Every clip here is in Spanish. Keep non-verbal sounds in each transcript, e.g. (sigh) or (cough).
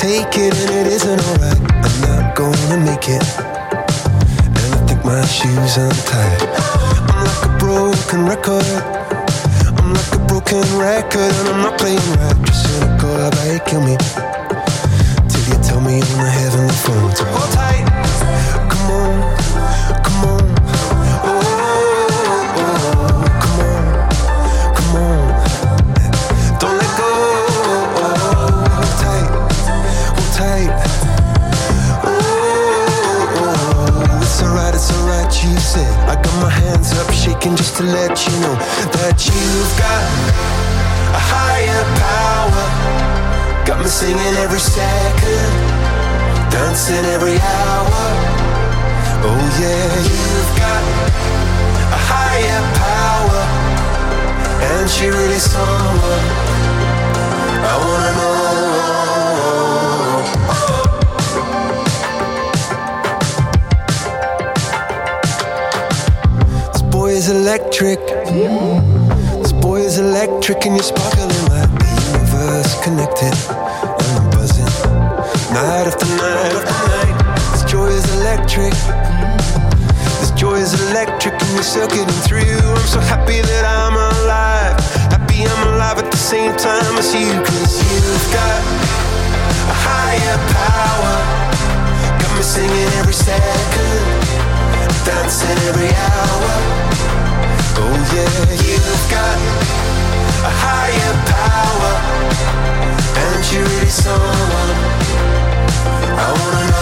take it, and time as you, cause you've got a higher power. Got me singing every second, dancing every hour. Oh yeah, you've got a higher power, and you're really someone I wanna know.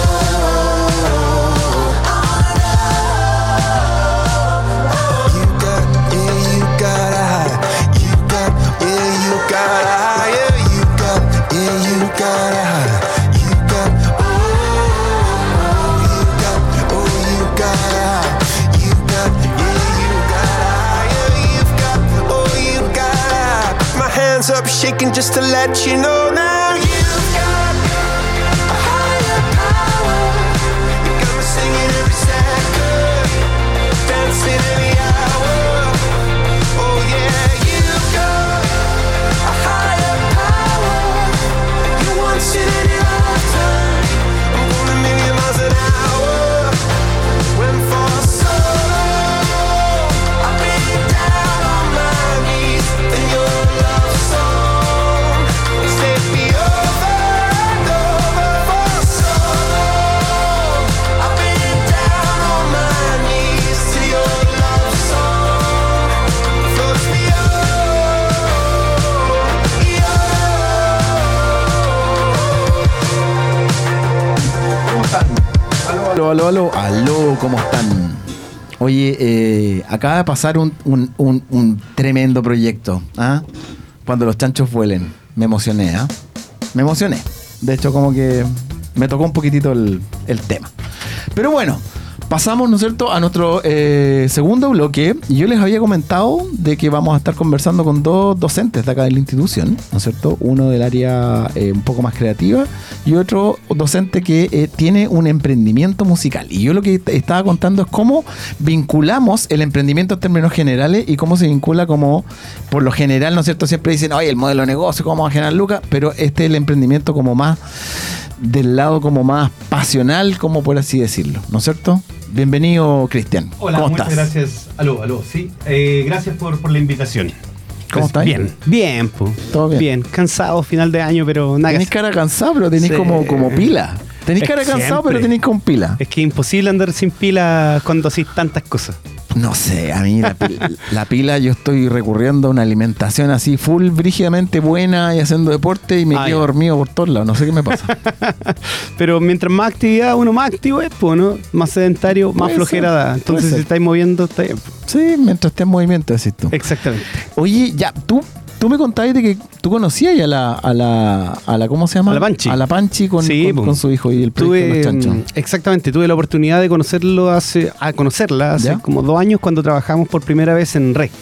Just to let you know now. Aló, aló, aló, ¿cómo están? Oye, eh, acaba de pasar un, un- un- un tremendo proyecto. ¿ah? Cuando los chanchos vuelen. Me emocioné, ¿ah? Me emocioné. De hecho, como que me tocó un poquitito el, el tema. Pero bueno, pasamos, ¿no es cierto?, a nuestro eh, segundo bloque. Y yo les había comentado de que vamos a estar conversando con dos docentes de acá de la institución, ¿no es cierto? Uno del área eh, un poco más creativa y otro docente que eh, tiene un emprendimiento musical. Y yo lo que estaba contando es cómo vinculamos el emprendimiento en términos generales y cómo se vincula como, por lo general, ¿no es cierto? Siempre dicen, oye, el modelo de negocio, cómo vamos a generar lucas, pero este es el emprendimiento como más del lado como más pasional, como por así decirlo, ¿no es cierto? Bienvenido, Cristian. Hola, ¿Cómo muchas estás? gracias. Aló, aló, sí. Eh, gracias por, por la invitación. ¿Cómo estás? Bien, bien, po. Todo bien. cansado final de año, pero nada hacer. cara cansado, pero tenéis Sí. como, como pila. Tenéis Es cara cansado, siempre. pero tenéis con pila. Es que es imposible andar sin pila cuando haces tantas cosas. No sé, a mí la, la pila yo estoy recurriendo a una alimentación así full brígidamente buena y haciendo deporte y me Ah, quedo ya. dormido por todos lados. No sé qué me pasa. (laughs) Pero mientras más actividad uno más activo es, po, ¿no? Más sedentario, más flojera da. Entonces, si estáis moviendo, está bien. po. sí, mientras esté en movimiento, decís tú. Exactamente. Oye, ya, tú, tú me contabas de que tú conocías a la, a la, a la, ¿cómo se llama? A la Panchi. A la Panchi con, Sí, con, su hijo y el proyecto de Tuve, los chanchos. mm, exactamente, tuve la oportunidad de conocerlo hace, a conocerla hace ¿Ya? como dos años cuando trabajamos por primera vez en REC.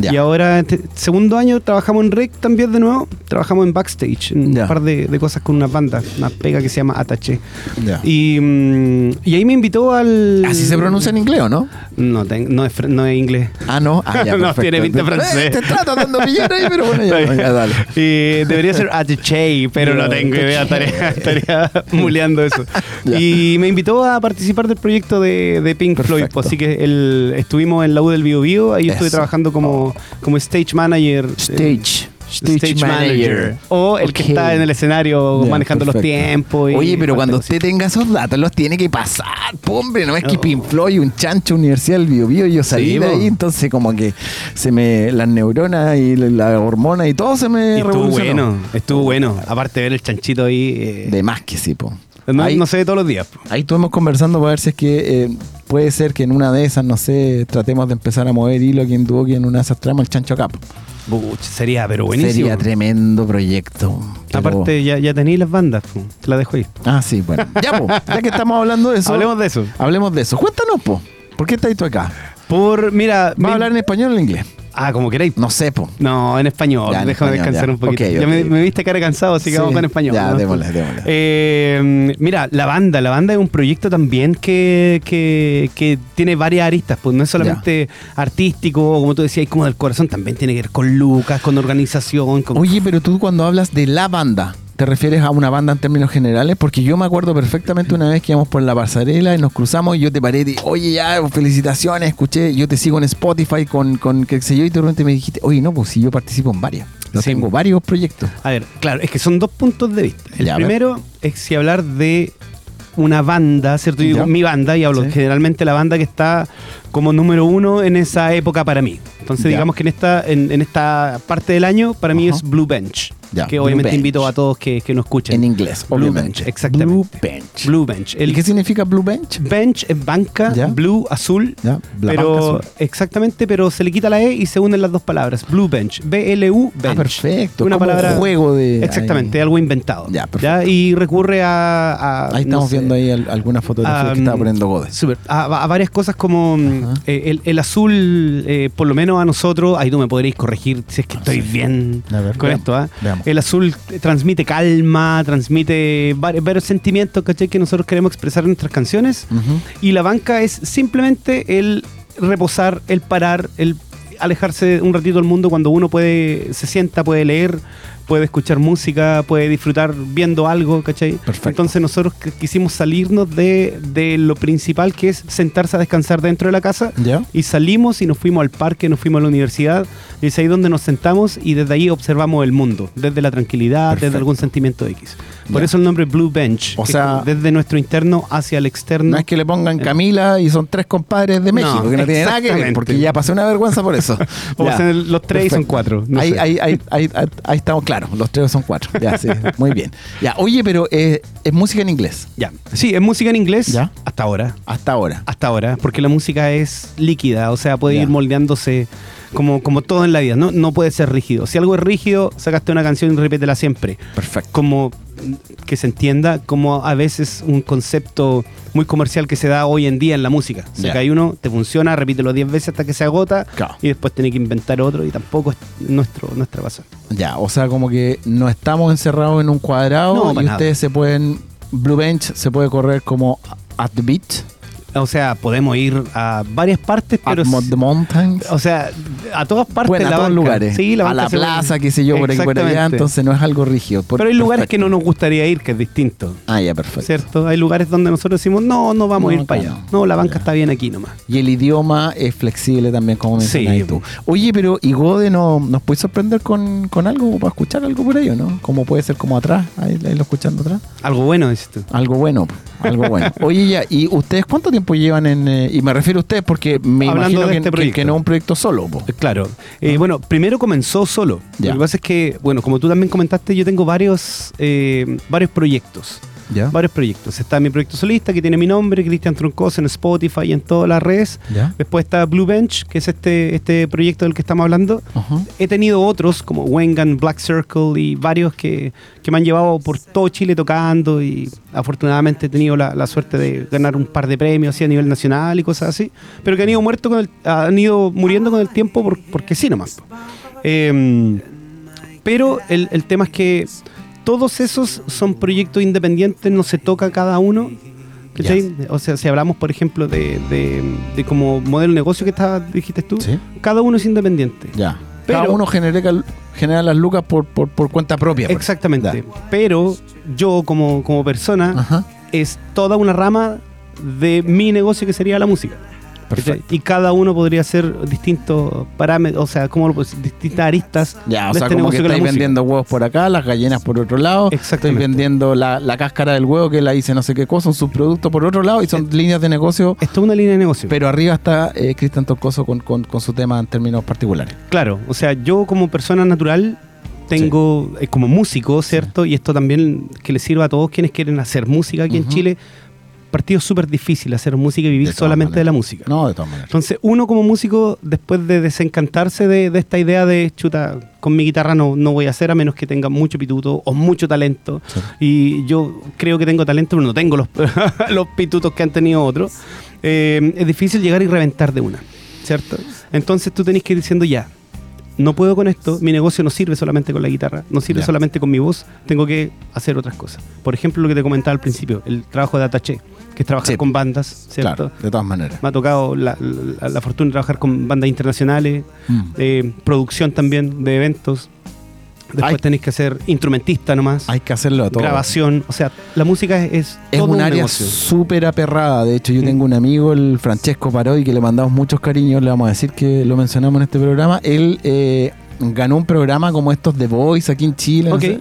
Ya. Y ahora, este segundo año, trabajamos en Rec también de nuevo. Trabajamos en backstage, en Ya. un par de, de cosas con una banda, una pega que se llama Atache. Ya. Y, mm, y ahí me invitó al. Así se pronuncia en inglés, ¿o no? No, ten- no, es, no es inglés. Ah, no. Ah, ya, (laughs) No, tiene pinta francés. Eh, te está tratando de pillar ahí, pero bueno, ya, ya, dale. Y debería ser Atache, pero no tengo idea, estaría, estaría (laughs) muleando eso. Y me invitó a participar del proyecto de, de Pink Floyd, pues, así que el, estuvimos en la U del Bio Bio, ahí estuve Eso. trabajando como, como stage manager. eh, Stage. Stage, manager. O el que está en el escenario manejando los tiempos. y Oye, pero cuando usted tenga esos datos, los tiene que pasar, hombre. No es que Oh. Pink Floyd, un chancho universidad del Bio yo salí Sí, de ahí, entonces como que se me, las neuronas y la, hormona y todo se me Y estuvo bueno, estuvo bueno. Aparte de ver el chanchito ahí. eh, De más que sí, po. No, ahí, no se ve todos los días. ahí estuvimos conversando para ver si es que eh, puede ser que en una de esas, no sé, tratemos de empezar a mover hilo quien tuvo que en una de esas tramas el chancho cap. Buch, sería, pero buenísimo. Sería tremendo proyecto. pero- Aparte, ya, ya tenéis las bandas, po. te las dejo ahí. Ah, sí, bueno. (laughs) Ya, po, ya que estamos hablando de eso. Hablemos de eso. Hablemos de eso. Cuéntanos, po. ¿Por qué estás tú acá? Por, mira. ¿Vas me- a hablar en español o en inglés? Ah, como queréis. No sé, po. No, en español. Ya, en Déjame español, descansar ya. un poquito. Ok, Ya ok. me, me viste cara cansado, así que Sí. vamos con español. Ya, ¿no? démosle, démosle. Eh, mira, la banda. La banda es un proyecto también que, que, que tiene varias aristas. Pues no es solamente artístico, como tú decías, como del corazón. También tiene que ver con Lucas, con organización, con Oye, pero tú cuando hablas de la banda, ¿te refieres a una banda en términos generales? Porque yo me acuerdo perfectamente una vez que íbamos por la pasarela y nos cruzamos y yo te paré y te oye, ya, felicitaciones, escuché, yo te sigo en Spotify con, con qué sé yo, y de repente me dijiste, oye, no, pues si yo participo en varias. Sí. tengo varios proyectos. A ver, claro, es que son dos puntos de vista. El Ya, primero es si hablar de una banda, ¿cierto? Yo digo mi banda y hablo Sí. generalmente la banda que está como número uno en esa época para mí. Entonces Ya. digamos que en esta, en, en esta parte del año para mí Ajá. es Blue Bench. Ya, que Blue obviamente Bench. invito a todos que, que nos escuchen. En inglés, Blue obviamente. Bench, exactamente. Blue Bench. Blue Bench. El ¿Y qué significa Blue Bench? bench es banca, Ya. blue, azul. Ya, la pero banca azul. exactamente, pero se le quita la E y se unen las dos palabras. Blue Bench, B-L-U Bench. Ah, perfecto. Una Como un palabra juego de- Exactamente, ahí. algo inventado. Ya, perfecto. Y recurre a. a- Ahí no estamos sé, viendo ahí al- algunas fotografías que estaba mm, poniendo Godes. súper, a, a varias cosas como mm, eh, el, el azul, eh, por lo menos a nosotros, ahí tú me podréis corregir si es que estoy bien ver, con veamos, esto. ¿ah? El azul transmite calma, transmite varios, varios sentimientos ¿cachai? que nosotros queremos expresar en nuestras canciones. Y la banca es simplemente el reposar, el parar, el alejarse un ratito del mundo cuando uno puede, se sienta, puede leer, puede escuchar música, puede disfrutar viendo algo, ¿cachai? Perfecto. Entonces nosotros qu- quisimos salirnos de, de lo principal que es sentarse a descansar dentro de la casa ¿Ya? y salimos y nos fuimos al parque, nos fuimos a la universidad y es ahí donde nos sentamos y desde ahí observamos el mundo, desde la tranquilidad, Perfecto. desde algún sentimiento X. Por Ya. eso el nombre Blue Bench, O sea- desde nuestro interno hacia el externo. No es que le pongan Camila y son tres compadres de No, México, que no tiene nada que ver, porque ya pasé una vergüenza por eso. (laughs) O sea, los tres y son cuatro. no ahí, sé. ahí, ahí, ahí, ahí- ahí estamos claros, los tres son cuatro. Ya, sí, muy bien. Ya, oye, pero eh, es música en inglés, Ya. Sí, es música en inglés Ya. hasta ahora. hasta ahora. Hasta ahora, porque la música es líquida, o sea, puede Ya. ir moldeándose como, como todo en la vida, ¿no? No puede ser rígido. Si algo es rígido, sacaste una canción y repítela siempre. Perfecto. Como que se entienda como a veces un concepto muy comercial que se da hoy en día en la música. O sea, que hay uno, te funciona, repítelo 10 veces hasta que se agota Claro. y después tiene que inventar otro y tampoco es nuestro, nuestra pasión. Ya, o sea, como que no estamos encerrados en un cuadrado No, y nada. ustedes se pueden, Blue Bench se puede correr como at the beach, O sea, podemos ir a varias partes, pero... mo- the mountains. O sea, a todas partes a la todos banca. lugares. Sí, la a la plaza, qué sé yo, por ahí por allá. Entonces no es algo rígido. Por- Pero hay lugares que no nos gustaría ir, que es distinto. Ah, ya, perfecto. ¿Cierto? Hay lugares donde nosotros decimos, no, no vamos No, a ir para allá. no. No, la banca está bien aquí nomás. Y el idioma es flexible también, como Sí. mencionaste tú. Oye, pero ¿y Gode no, nos puede sorprender con, con algo para escuchar algo por ello, no? Como puede ser como atrás, ahí, ahí lo escuchando atrás. Algo bueno, dices tú. Algo bueno, algo bueno. Oye, ya, ¿y ustedes cuánto tiempo llevan en.? eh, y me refiero a ustedes porque me Hablando imagino de que, este que- proyecto. que no es un proyecto solo, po. Eh, Claro. Eh, Bueno, primero comenzó solo. Ya. Lo que pasa es que, bueno, como tú también comentaste, yo tengo varios, eh, varios proyectos. Ya. varios proyectos. Está mi proyecto solista que tiene mi nombre, Cristian Troncoso, en Spotify y en todas las redes. ¿Ya? Después está Blue Bench, que es este, este proyecto del que estamos hablando. He tenido otros como Wengan, Black Circle y varios que, que me han llevado por todo Chile tocando y afortunadamente he tenido la, la suerte de ganar un par de premios así a nivel nacional y cosas así, pero que han ido, muerto con el- han ido muriendo con el tiempo por- porque sí nomás. Eh, pero el, el tema es que todos esos son proyectos independientes, no se toca cada uno. ¿cachai? O sea, si hablamos, por ejemplo, de, de, de como modelo de negocio que estaba, dijiste tú, Sí. cada uno es independiente. Ya. Pero- Cada uno genera, genera las lucas por, por, por cuenta propia. pues. Exactamente. Pero yo como, como persona Ajá. es toda una rama de mi negocio que sería la música. Y cada uno podría ser distintos parámetros, o sea, como distintas aristas Ya, o sea, este como que estáis vendiendo huevos por acá, las gallinas por otro lado. Estoy vendiendo la, la cáscara del huevo que la hice no sé qué cosa, un subproducto por otro lado y son líneas de negocio. Esto es una línea de negocio. Pero arriba está eh, Cristian Torcoso con, con, con su tema en términos particulares. Claro, o sea, yo como persona natural tengo, eh, como músico, ¿cierto? Y esto también que le sirva a todos quienes quieren hacer música aquí en. Chile. Partido súper difícil hacer música y vivir De solamente de la música. No, de todas maneras. Entonces, uno como músico, después de desencantarse de, de esta idea de chuta, con mi guitarra no, no voy a hacer a menos que tenga mucho pituto o mucho talento. Sí. Y yo creo que tengo talento, pero no tengo los, (laughs) los pitutos que han tenido otros. Eh, es difícil llegar y reventar de una, ¿cierto? Entonces tú tenés que ir diciendo ya. No puedo con esto, mi negocio no sirve solamente con la guitarra, no sirve solamente con mi voz, tengo que hacer otras cosas. Por ejemplo, lo que te comentaba al principio, el trabajo de Ataché, que es trabajar Sí. con bandas, ¿cierto? Claro, de todas maneras. Me ha tocado la, la- la fortuna de trabajar con bandas internacionales, Mm. eh, producción también de eventos. Después Hay- tenéis que ser instrumentista nomás, Hay que hacerlo a todo. grabación. O sea, la música es, es Es todo un un área súper aperrada. De hecho, yo Mm. tengo un amigo, el Francesco Parodi, que le mandamos muchos cariños. Le vamos a decir que lo mencionamos en este programa. Él eh, ganó un programa como estos de Voice aquí en Chile. no Ok. sé,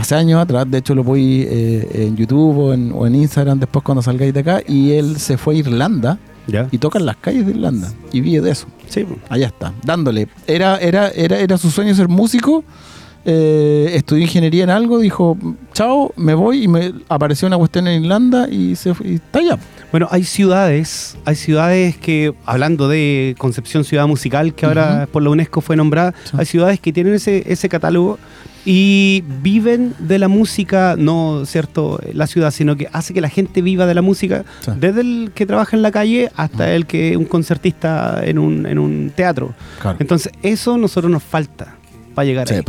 hace años atrás. De hecho, lo voy eh, en YouTube o en, o en Instagram después cuando salgáis de acá. Y él se fue a Irlanda ¿Ya? y toca en las calles de Irlanda. Y vive de eso. Sí, Allá está, dándole. Era, era, era, era su sueño ser músico. Eh, estudió ingeniería en algo, dijo, chao, me voy y me apareció una cuestión en Irlanda y se fue, y está allá. Bueno, hay ciudades, hay ciudades que, hablando de Concepción Ciudad Musical, que ahora por la UNESCO fue nombrada, Sí. hay ciudades que tienen ese, ese catálogo y viven de la música, no cierto la ciudad, sino que hace que la gente viva de la música, Sí. desde el que trabaja en la calle hasta el que es un concertista en un, en un teatro. Claro. Entonces, eso a nosotros nos falta para llegar Sí, ahí.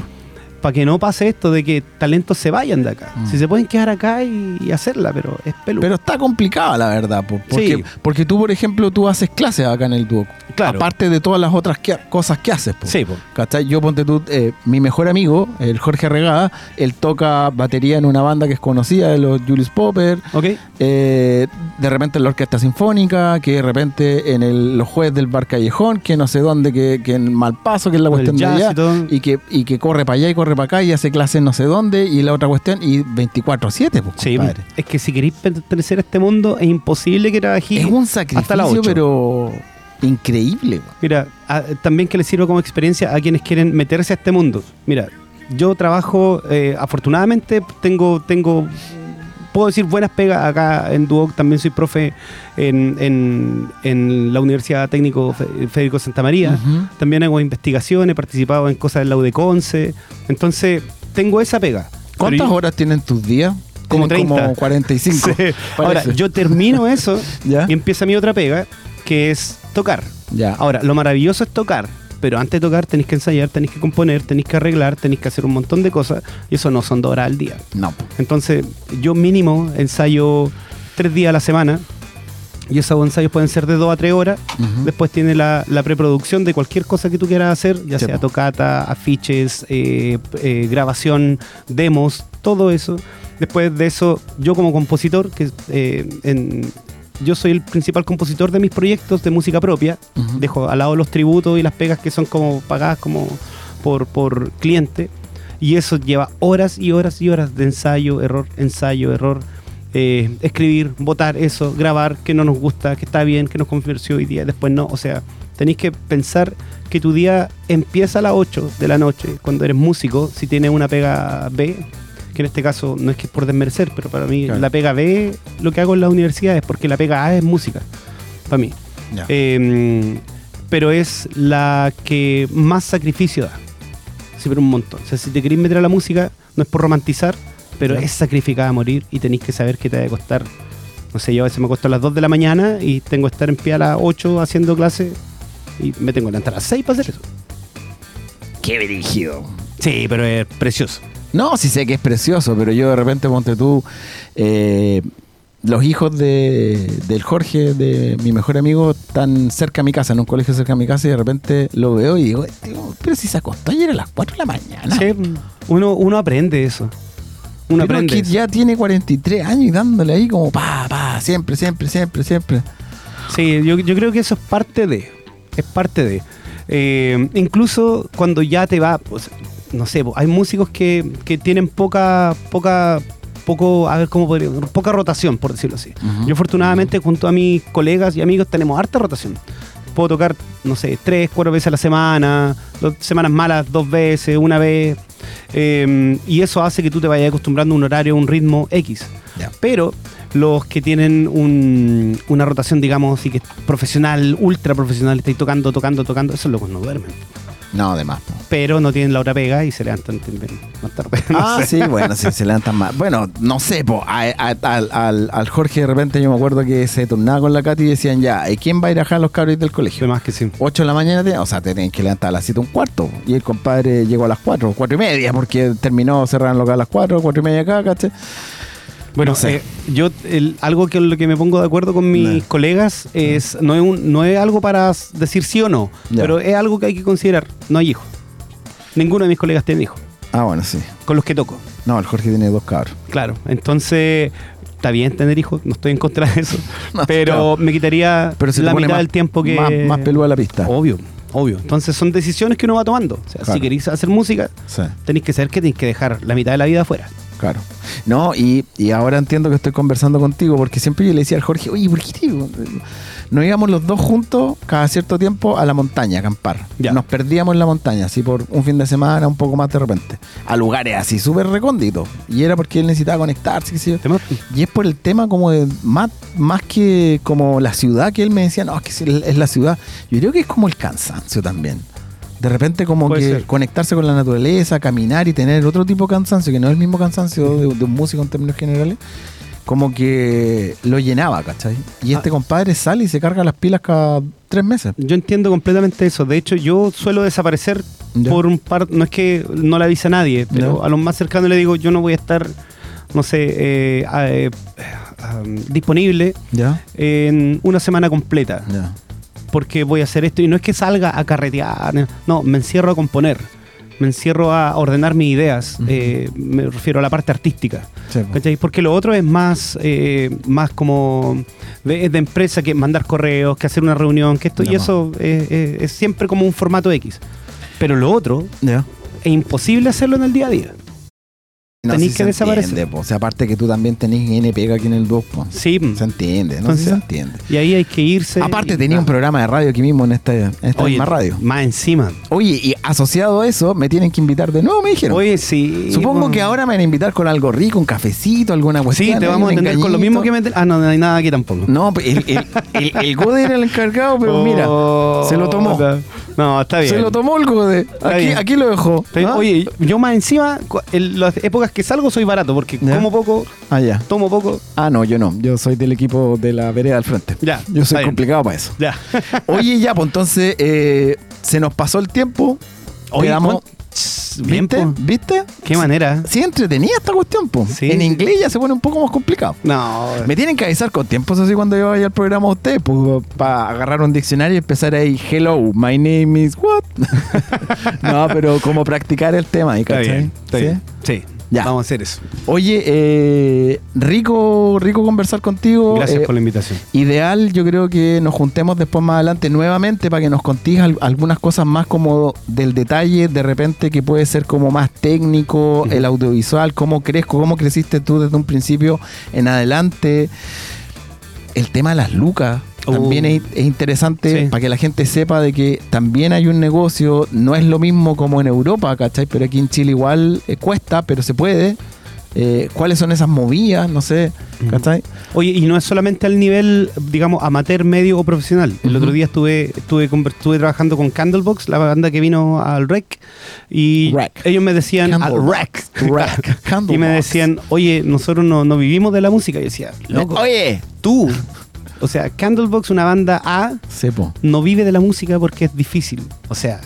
Para que no pase esto de que talentos se vayan de acá. Mm. Si se pueden quedar acá y, y hacerla, pero es peludo. Pero está complicada la verdad, po, porque, Sí. porque tú, por ejemplo, tú haces clases acá en el dúo. Claro. Aparte de todas las otras que- cosas que haces. po. Sí, po. ¿Cachai? Yo ponte tú, eh, mi mejor amigo, el Jorge Regada, él toca batería en una banda que es conocida de los Julius Popper. ¿Ok? eh, de repente en la Orquesta Sinfónica, que de repente en el- los jueves del Bar Callejón, que no sé dónde, que, que en Malpaso, que es la cuestión de allá, y y que, y que corre para allá y corre para acá y hace clases no sé dónde, y la otra cuestión, y 24-7, pues, Sí, compadre. es que si queréis pertenecer a este mundo es imposible que trabajéis. Es un sacrificio, pero increíble. Mira, a- también que les sirva como experiencia a quienes quieren meterse a este mundo. Mira, yo trabajo, eh, afortunadamente tengo, tengo, puedo decir buenas pegas acá en Duoc, también soy profe en, en- en la Universidad Técnico Fe- Federico Santa María. También hago investigación, he participado en cosas de la UDECONCE. Entonces, tengo esa pega. ¿Cuántas yo- horas tienen tus días? Como Tienen 30. Como 45. (laughs) Sí. Ahora, yo termino eso (laughs) ¿Ya? y empieza mi otra pega, que es tocar. Ya. Ahora, lo maravilloso es tocar, pero antes de tocar tenéis que ensayar, tenéis que componer, tenéis que arreglar, tenéis que hacer un montón de cosas y eso no son dos horas al día. no. Entonces, yo mínimo ensayo tres días a la semana y esos ensayos pueden ser de dos a tres horas. Después tiene la, la preproducción de cualquier cosa que tú quieras hacer, ya Sí, sea tocata, afiches, eh, eh, grabación, demos, todo eso. Después de eso, yo como compositor, que eh, en- yo soy el principal compositor de mis proyectos de música propia, dejo al lado los tributos y las pegas que son como pagadas como por, por cliente. Y eso lleva horas y horas y horas de ensayo, error, ensayo, error. eh, escribir, votar eso, grabar, que no nos gusta, que está bien, que nos convenció hoy día, después no. O sea, tenéis que pensar que tu día empieza a las 8 de la noche cuando eres músico, si tienes una pega B, que en este caso no es que es por desmerecer, pero para mí Claro. la pega B, lo que hago en la universidad es porque la pega A es música, para mí. Eh, pero es la que más sacrificio da. Sí, pero un montón. O sea, si te querés meter a la música, no es por romantizar, pero es sacrificada a morir y tenéis que saber que te va a costar. No sé, yo a veces me acuesto a las 2 de la mañana y tengo que estar en pie a las 8 haciendo clase y me tengo que levantar a las 6 para hacer eso. Qué dirigido. Sí, pero es precioso. No, sí sé que es precioso, pero yo de repente, ponte tú, eh, los hijos de, del Jorge, de mi mejor amigo, están cerca de mi casa, en un colegio cerca de mi casa, y de repente lo veo y digo, "Este, pero si se acostó ayer a las 4 de la mañana. Sí, uno, uno aprende eso. Uno Pero aprende. ya tiene 43 años y dándole ahí como pa, pa, siempre, siempre, siempre, siempre. Sí, yo, yo creo que eso es parte de. Es parte de. Eh, incluso cuando ya te va, no sé, hay músicos que, que tienen poca, poca, poco, a ver cómo podría, poca rotación, por decirlo así. Yo afortunadamente junto a mis colegas y amigos tenemos harta rotación. Puedo tocar, no sé, tres, cuatro veces a la semana, dos semanas malas, dos veces, una vez. Eh, y eso hace que tú te vayas acostumbrando a un horario, a un ritmo X. Pero los que tienen un- una rotación, digamos, así que es profesional, ultra profesional, estáis tocando, tocando, tocando, eso es lo que no duermen. No, de más. po. Pero no tienen la hora pega y se levantan más tarde. (laughs) No Ah, sé. sí, bueno, sí, se levantan más. Bueno, no sé, po, a- a- al, al- al Jorge de repente yo me acuerdo que se turnaba con la Katy y decían ya, ¿y quién va a ir a dejar a los cabros del colegio? Además que sí. 8 de la mañana, o sea, te tenían que levantar a las 7 un cuarto. Y el compadre llegó a las 4, 4 y media, porque terminó cerrar el local a las 4, 4 y media acá, ¿cachai? Bueno, No sé. eh, yo el- algo que lo que me pongo de acuerdo con mis No. colegas es no es un- no es algo para decir sí o no, Ya. pero es algo que hay que considerar. No hay hijos. Ninguno de mis colegas tiene hijos Ah, bueno, sí. con los que toco. No, el Jorge tiene dos cabros. Claro, entonces está bien tener hijos, no estoy en contra de eso, (laughs) No, pero claro. me quitaría Pero la mitad más- del tiempo que Más, más peluda la pista. Obvio, obvio. Entonces son decisiones que uno va tomando. O sea, Claro. si queréis hacer música, Sí. tenéis que saber que tenéis que dejar la mitad de la vida afuera. Claro. No, y, y ahora entiendo que estoy conversando contigo, porque siempre yo le decía al Jorge, oye, ¿por qué tío? nos íbamos los dos juntos cada cierto tiempo a la montaña a acampar? Ya. Nos perdíamos en la montaña, así por un fin de semana, un poco más de repente, a lugares así súper recónditos. Y era porque él necesitaba conectarse, qué sé yo. ¿Te mo- Y es por el tema como de más, más que como la ciudad que él me decía, no, es que sí, es la ciudad. Yo creo que es como el cansancio también. De repente como Puede que ser. conectarse con la naturaleza, caminar y tener otro tipo de cansancio, que no es el mismo cansancio de, de un músico en términos generales, como que lo llenaba, ¿cachai? Y este Ah. compadre sale y se carga las pilas cada tres meses. Yo entiendo completamente eso. De hecho, yo suelo desaparecer Ya. por un par. No es que no le avise a nadie, pero Ya. a los más cercanos le digo, yo no voy a estar, no sé, eh, eh, ah, disponible ¿Ya? en una semana completa. Ya. Porque voy a hacer esto y no es que salga a carretear, no, me encierro a componer, me encierro a ordenar mis ideas, eh, me refiero a la parte artística. Sí. Porque lo otro es más, eh, más como de, de empresa que mandar correos, que hacer una reunión, que esto, y eso eh, es siempre como un formato X. Pero lo otro es imposible hacerlo en el día a día. No, Tenís sí que desaparecer. entiende. O sea, aparte que tú también tenés N pega aquí en el dúo, po. Sí, Se entiende, ¿no? Entonces, Sí se entiende. y ahí hay que irse. Aparte tenía un programa de radio aquí mismo en esta, en esta Oye, misma radio. Más encima. Oye, y asociado a eso, me tienen que invitar de nuevo, me dijeron. Oye, sí. Supongo bueno. que ahora me van a invitar con algo rico, un cafecito, alguna cuestión. Sí, te vamos a atender con lo mismo que me... Ah, no, no hay nada aquí tampoco. No, el, el, el, el Gode era el encargado, pero mira, Oh, se lo tomó. No, está bien. Se lo tomó el Gode. Aquí, lo dejó. ¿Ah? Oye, yo más encima, en las épocas que salgo soy barato, porque Ya. como poco, Ah, ya. tomo poco. Ah, no, yo no. Yo soy del equipo de la vereda al frente. Ya, Yo soy complicado para eso. Ya. (laughs) Oye, ya, pues entonces eh, se nos pasó el tiempo. Oye, Quedamos- ¿cuán- Bien, ¿Viste? ¿Viste? Qué manera. Sí, entretenida esta cuestión, po. Sí. En inglés ya se pone un poco más complicado. No. Me tienen que avisar con tiempo, eso sí, cuando yo vaya al programa a ustedes, pues, para agarrar un diccionario y empezar ahí, hello, my name is what? (laughs) no, pero como practicar el tema ahí, Está ¿cachai? bien. Está ¿Sí? bien. Sí. Ya. Vamos a hacer eso. Oye, eh, rico, rico conversar contigo. Gracias Eh, por la invitación. Ideal, yo creo que nos juntemos después más adelante nuevamente para que nos contéis al- algunas cosas más como del detalle, de repente que puede ser como más técnico, el audiovisual, cómo crezco, cómo creciste tú desde un principio en adelante. El tema de las lucas Uh. también es, es interesante Sí. para que la gente sepa de que también hay un negocio, no es lo mismo como en Europa, ¿cachai? Pero aquí en Chile igual eh, cuesta, pero se puede. eh, cuáles son esas movidas, no sé, ¿cachai? Oye, y no es solamente al nivel, digamos, amateur, medio o profesional. El otro día estuve, estuve, estuve trabajando con Candlebox, la banda que vino al REC, y Rec. ellos me decían, al. REC, Rec. (laughs) y me decían, oye, nosotros no, no vivimos de la música. Y yo decía, loco, Oye, tú. O sea, Candlebox, una banda A, sepo, no vive de la música porque es difícil. O sea,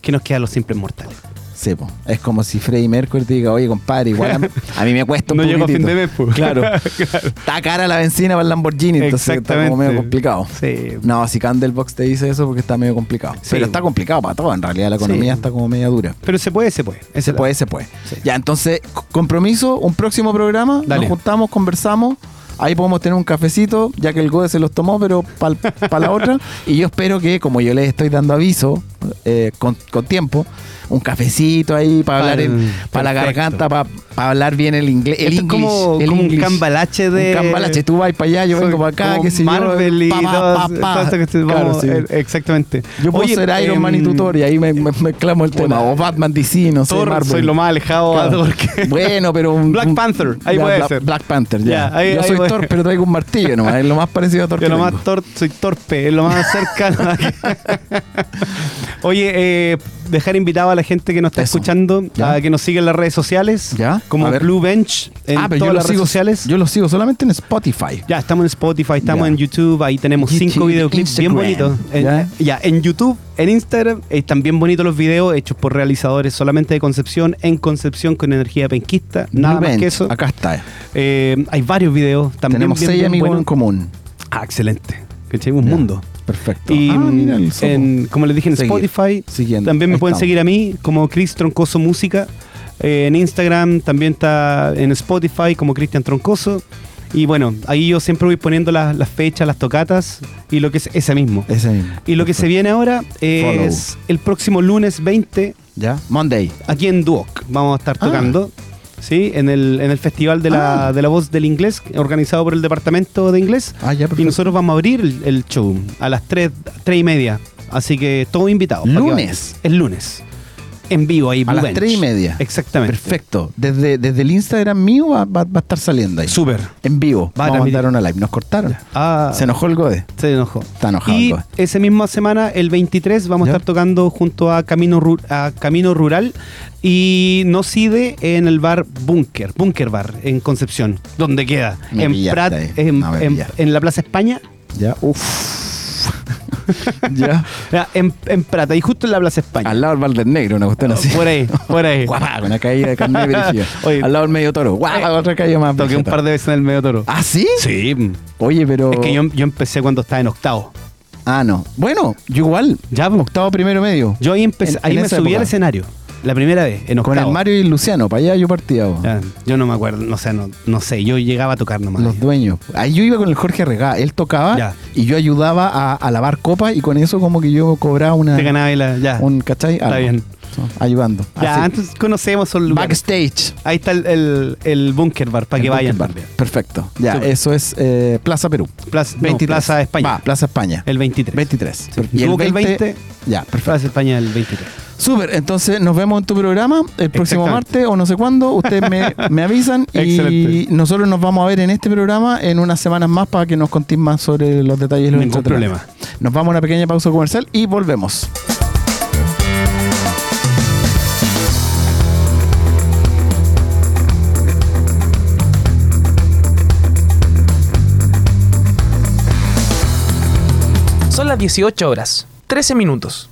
¿qué nos queda a los simples mortales? sepo. Es como si Freddie Mercury te diga, oye, compadre, igual a, a mí me cuesta un No llego a fin poquitito". de mes, pues. (laughs) Claro. Está cara la benzina para el Lamborghini, entonces está como medio complicado. Sí. No, si Candlebox te dice eso porque está medio complicado. Sí. Pero está complicado para todo, en realidad la economía Sí. está como media dura. Pero se puede, se puede. Se puede, se puede. Ya, entonces, compromiso, un próximo programa, Dale. nos juntamos, conversamos. Ahí podemos tener un cafecito, ya que el Gode se los tomó, pero para la otra. (laughs) Y yo espero que, como yo les estoy dando aviso, eh, con, con tiempo, un cafecito ahí para hablar en- para la garganta, para hablar bien el inglés. El Esto es English, como, el como un cambalache de. Un cambalache. Tú vas para allá, yo vengo para acá, Marvel yo. y pa, pa, Claro, sí. eh, exactamente. Yo puedo Oye, ser Iron Man y em, tutor y ahí me, me- mezclamos el tema. O Batman DC, no sé, Thor, Marvel. soy lo más alejado Claro. (laughs) Bueno, pero un, Black un- Panther, ahí ya, puede ser. Black Panther, ya. Ahí- Yo ahí soy puede- Thor, pero traigo un martillo nomás. Es lo más parecido a Thor Yo que lo más tor- soy torpe, es lo más cercano. (laughs) Oye, eh, dejar invitado a la gente que nos está Eso. escuchando Ya. a que nos siga en las redes sociales. Ya. Como. Blue Bench en ah, pero yo todas lo las redes sigo, sociales. yo lo sigo solamente en Spotify. Ya, estamos en Spotify, estamos Ya. en YouTube, ahí tenemos YouTube, cinco videoclips bien bonitos. En, Ya. en YouTube, en Instagram, están bien bonitos los videos hechos por realizadores solamente de Concepción, en Concepción con energía penquista, nada más que eso. Acá está. Eh, hay varios videos también. Tenemos bien, seis bien amigos buenos. en común. Ah, excelente. ¿Cachai? Un mundo. Perfecto. Y ah, mira en, como les dije en Seguir. Spotify, Siguiendo. también me Ahí pueden estamos. seguir a mí como Chris Troncoso Música. Eh, en Instagram también está en Spotify como Cristian Troncoso. Y bueno, ahí yo siempre voy poniendo las, las fechas, las tocatas y lo que es ese mismo. Ese mismo. Y lo que se viene ahora es el próximo lunes 20 ¿Ya? Monday. aquí en Duoc. Vamos a estar Ah. Sí, en el, en el Festival de la, Ah. de la Voz del Inglés, organizado por el Departamento de Inglés. Ah, ya, Y nosotros vamos a abrir el, el show a las 3, y media. Así que todo invitado. ¿Lunes? El lunes. En vivo ahí. A las tres y media. Exactamente. Perfecto. Desde, desde el Instagram mío va, va- va a estar saliendo ahí. Súper. En vivo. Va Vamos a transmitir. mandar una live. Nos cortaron. Ah, Se enojó el Gode. se enojó. Está enojado. Y el Gode. esa misma semana, el 23, vamos ¿Ya? a estar tocando junto a Camino, Ru- a Camino Rural y Nocide en el bar Bunker, Bunker Bar en Concepción, donde queda. Me en Prat, en, No, en- en la Plaza España. Ya. Uf. (laughs) ya. En, en Prata, y justo en la Plaza España. Al lado del Valder Negro, una cuestión así. Por ahí, por ahí. (laughs) Guapa, una caída de carne. (laughs) Oye. Al lado del medio toro. Guapa, otra caída más. Toqué un par de veces en el medio toro. ¿Ah, sí? Sí. Oye, pero. Es que yo, yo empecé cuando estaba en octavo. Ah, no. Bueno, yo igual. Ya, po. Octavo primero medio. Yo ahí empecé, En- ahí en me subí época. al escenario. La primera vez, en octavo. Con el Mario y el Luciano. Para allá yo partía. Ya, yo no me acuerdo, no sé, no, no sé, yo llegaba a tocar nomás. Los dueños. Ahí yo iba con el Jorge Regá. Él tocaba Ya. y yo ayudaba a, a lavar copas y con eso como que yo cobraba una. Te ganaba y la, ya. Un, ¿cachai? Está Algo. bien. So, ayudando. ya, Así. antes conocemos el lugar. Backstage. Ahí está el, el, el Bunker Bar, para que El vayan Bunker Bar. también. Perfecto. Ya, Súper. eso es eh, Plaza Perú. Plaza, no, 23. Plaza España. Va, Plaza España. El 23. 23. Sí. Y Tuvo que el 20, Ya, perfecto. Plaza España el 23. Súper, entonces nos vemos en tu programa el próximo martes o no sé cuándo. Ustedes me, (laughs) me avisan y Excelente. nosotros nos vamos a ver en este programa en unas semanas más para que nos contéis más sobre los detalles. los Ningún problema. Nos vamos a una pequeña pausa comercial y volvemos. Son las 18 horas, 13 minutos.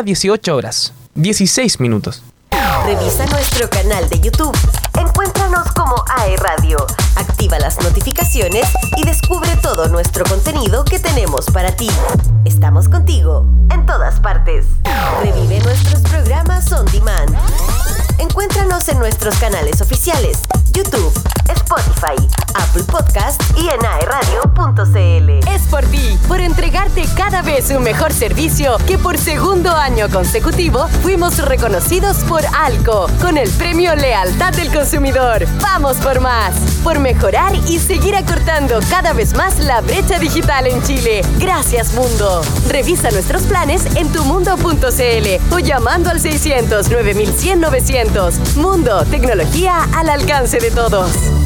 Las 18 horas, 16 minutos. Revisa nuestro canal de YouTube. Encuéntranos como AE Radio. Activa las notificaciones y descubre todo nuestro contenido que tenemos para ti. Estamos contigo en todas partes. Revive nuestros programas on demand. Encuéntranos en nuestros canales oficiales, YouTube, Spotify, Apple Podcast y en aeradio.cl. Es por ti, por entregarte cada vez un mejor servicio que por segundo año consecutivo fuimos reconocidos por ALCO con el premio Lealtad del Consumidor. Vamos por más, por mejorar y seguir acortando cada vez más la brecha digital en Chile. Gracias mundo. Revisa nuestros planes en tumundo.cl o llamando al 600 9100 900. Mundo, tecnología al alcance de todos.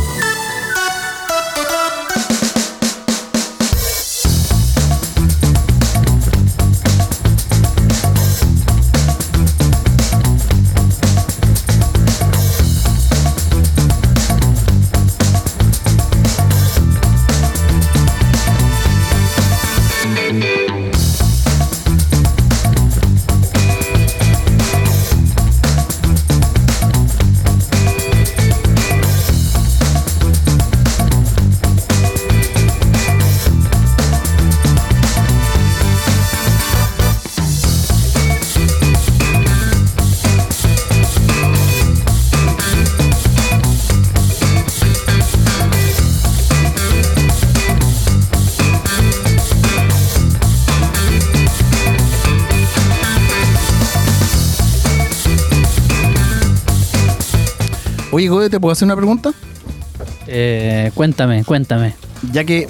Oye, Gode, ¿te puedo hacer una pregunta? Eh, cuéntame, cuéntame. Ya que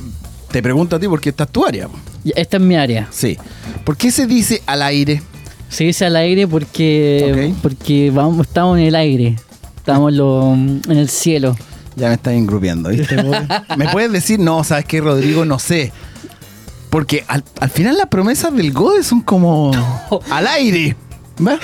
te pregunto a ti porque esta es tu área. Esta es mi área. Sí. ¿Por qué se dice al aire? Se dice al aire porque, porque vamos, estamos en el aire. Estamos lo- en el cielo. Ya me estás engrupiendo, ¿viste? (laughs) ¿Me puedes decir? No, ¿sabes qué, Rodrigo? No sé. Porque al, al final las promesas del Gode son como (laughs) al aire. ¿Ves?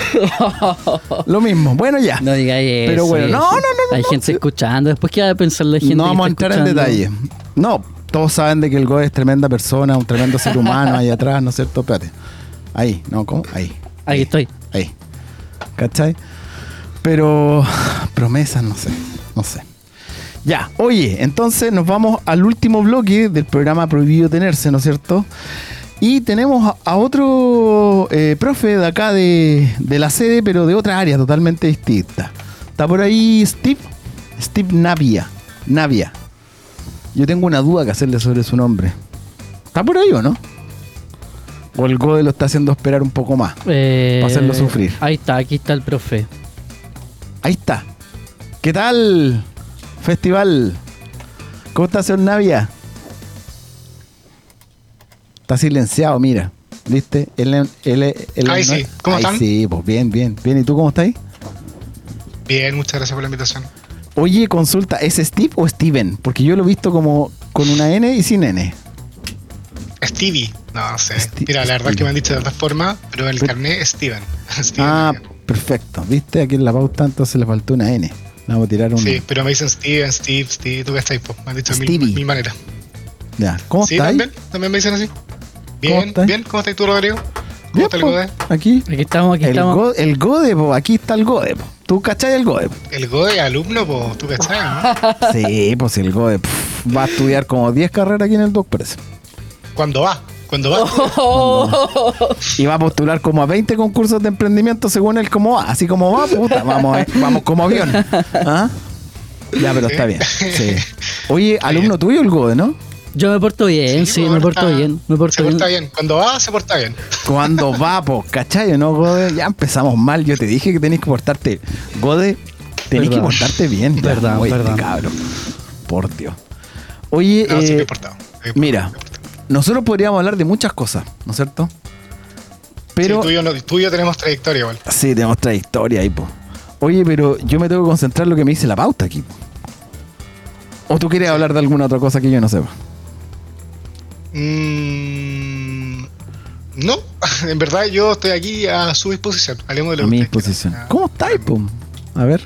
(laughs) Lo mismo. Bueno, ya. No digas eso. Pero bueno, no, no, no, no, Hay no, gente escuchando. Después, ¿qué va a pensar la gente? no vamos a entrar en detalle. No, todos saben de que el Gode es tremenda persona, un tremendo ser humano ahí atrás, ¿no es cierto? Espérate. Ahí, no, ¿cómo? Ahí. Ahí estoy. Ahí. ¿Cachai? Pero promesas, no sé, no sé. Ya, oye, entonces nos vamos al último bloque del programa Prohibido Tenerse, ¿no es cierto? Y tenemos a, otro eh, profe de acá de, de la sede, pero de otra área totalmente distinta. Está por ahí Steve, Steve Navia. Navia. Yo tengo una duda que hacerle sobre su nombre. ¿Está por ahí o no? O el Gode lo está haciendo esperar un poco más. Eh, Pa' hacerlo sufrir. Ahí está, aquí está el profe. Ahí está. ¿Qué tal, festival? ¿Cómo está, señor Navia? Está silenciado, mira. ¿Viste? Él, él, él- Ahí no sí. ¿Cómo Ahí están? Sí, pues bien, bien. Bien, ¿y tú cómo estás ahí? Bien, muchas gracias por la invitación. Oye, consulta, ¿es Steve o Steven? Porque yo lo he visto como con una N y sin N. Stevie, no, no sé. Mira, la verdad es que me han dicho de otra forma, pero el carnet es Steven. (laughs) Steven Ah, perfecto. ¿Viste? Aquí en la pauta entonces le faltó una N. Vamos a tirar un... Sí, pero me dicen Steven, Steve, Steve, tú que estás pues, me han dicho de mil, mil maneras. Ya. ¿Cómo Sí, también, también me dicen así. Bien, estáis? bien, ¿cómo estás tú, Rodrigo? ¿Cómo Bien, está el po. Gode? Aquí. Aquí estamos, aquí El, estamos. go- el Gode, po. aquí está el Gode. po. ¿Tú cachai el Gode? po? El Gode alumno, pues, tú estás, ¿no? (laughs) Sí, pues el Gode pff, va a estudiar como 10 carreras aquí en el Doc, parece. Cuando va, cuando va. (laughs) Y va a postular como a 20 concursos de emprendimiento según él cómo va. Así como va, puta, vamos, eh, vamos como avión. (laughs) ¿Ah? Ya, pero está bien. Sí. Oye, alumno tuyo el Gode, ¿no? Yo me porto bien, sí, pues, me porto está- bien. Me porto Se bien. porta bien. Cuando va, se porta bien. Cuando (laughs) va, pues, ¿cachai? ¿No, Gode? Ya empezamos mal. Yo te dije que tenés que portarte. Gode, tenés que Perdón. portarte bien. ya. Perdón, Oye, este perdón. cabro. Por Dios. Oye, No, sí eh, me he portado. Me he mira, portado, me he portado. nosotros podríamos hablar de muchas cosas, ¿no es cierto? Pero Sí, tú, y yo, no- tú y yo tenemos trayectoria igual. Sí, tenemos trayectoria ahí, po. Oye, pero yo me tengo que concentrar en lo que me dice la pauta aquí. ¿O tú quieres hablar de alguna otra cosa que yo no sepa? Mm, no, (laughs) en verdad yo estoy aquí a su disposición. Hablemos de lo A que mi disposición. quieran. ¿Cómo estáis, po? A ver.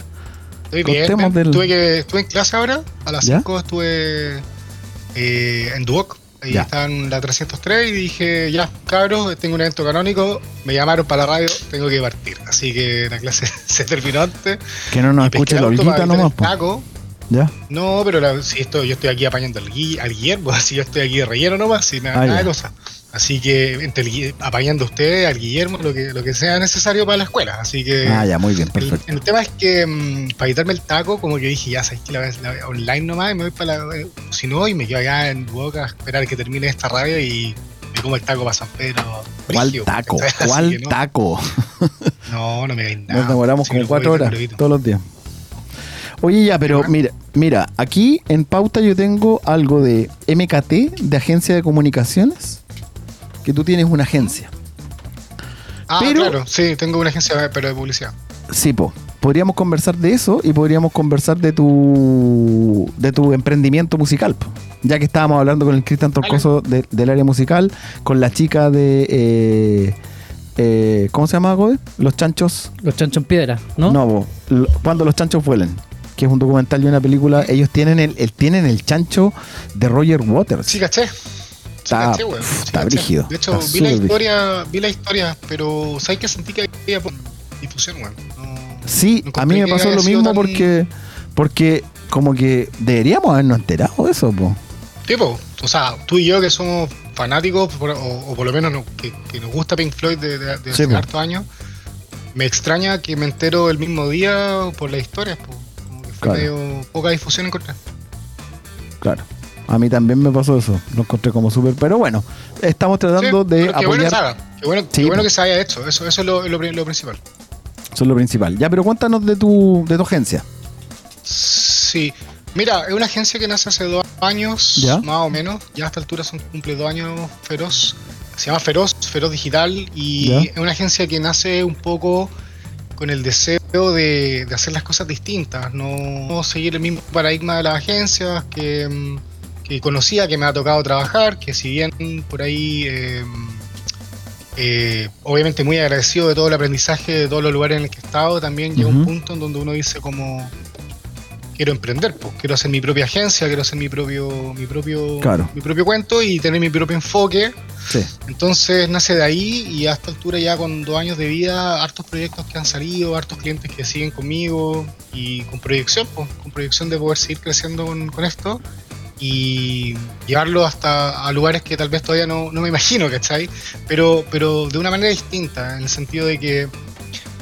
Estoy bien. Contemos bien. del- Tuve que, estuve en clase ahora, a las ¿Ya? 5 estuve eh, en Duoc, Ahí Ya. estaba en la 303 y dije, ya, cabros, tengo un evento canónico, me llamaron para la radio, tengo que partir. Así que la clase (laughs) se terminó antes. Que no nos escuche la Olguita nomás, taco. ¿Ya? No, pero la- si esto, yo estoy aquí apañando al, Gui- al Guillermo, (laughs) así yo estoy aquí de relleno nomás, sin nada, Ah, nada de cosa. Así que entre el apañando a usted, al Guillermo, lo que, lo que sea necesario para la escuela. Así que Ah, ya, muy bien, perfecto. el tema es que mm, para evitarme el taco, como que dije, ya sabes que la, la- online nomás, y me voy para la. eh, Si no, y me quedo allá en Boca a esperar que termine esta radio y me como el taco para San Pedro. ¿Cuál taco? (laughs) ¿Cuál no, taco? No, no me hagáis nada. Nos demoramos como cuatro horas todos los días. Oye, ya, pero mira, mira, aquí en pauta yo tengo algo de MKT, de Agencia de Comunicaciones, que tú tienes una agencia. Ah, Pero- claro, sí, tengo una agencia, pero de publicidad. Sí, po. Podríamos conversar de eso y podríamos conversar de tu de tu emprendimiento musical, po. ya que estábamos hablando con el Cristian Torcoso de- del área musical, con la chica de eh, eh, ¿cómo se llama? Los chanchos Los chanchos en piedra, ¿no? No, po, lo- cuando los chanchos vuelen, que es un documental y una película, ellos tienen el, el- tienen el chancho de Roger Waters. Sí, caché. Sí, Está- caché, Sí, está brígido, De hecho, vi la historia, vi la historia, pero ¿sabes que sentí que había difusión, weón? No- Sí, no a mí me pasó lo mismo tan- porque porque como que deberíamos habernos enterado de eso, po. Tipo, o sea, tú y yo que somos fanáticos, por- o, o por lo menos no- que, que nos gusta Pink Floyd de, de, de Sí, hace hartos años, me extraña que me entero el mismo día por las historias, po. Fue Claro. medio poca difusión encontré. Claro. A mí también me pasó eso. Lo encontré como súper. Pero bueno, estamos tratando Sí, de qué bueno que apoyar. haga, qué bueno, qué Sí, bueno po. que se haya hecho, eso, eso es lo, lo lo principal. Eso es lo principal. Ya, pero cuéntanos de tu, de tu agencia. Sí, mira, es una agencia que nace hace dos años, Ya. más o menos. Ya a esta altura son cumple dos años Feroz. Se llama Feroz, Feroz Digital. Y Ya. es una agencia que nace un poco con el deseo de, de hacer las cosas distintas, no, no seguir el mismo paradigma de las agencias que, mm, que conocía, que me ha tocado trabajar, que si bien por ahí... eh, eh, obviamente muy agradecido de todo el aprendizaje de todos los lugares en los que he estado, también llega un punto en donde uno dice como quiero emprender, pues, quiero hacer mi propia agencia, quiero hacer mi propio, mi propio, Claro. mi propio cuento y tener mi propio enfoque. Sí. Entonces nace de ahí y a esta altura ya con dos años de vida, hartos proyectos que han salido, hartos clientes que siguen conmigo y con proyección, pues, con proyección de poder seguir creciendo con, con esto y llevarlo hasta a lugares que tal vez todavía no, no me imagino, ¿cachai? Pero, pero de una manera distinta, en el sentido de que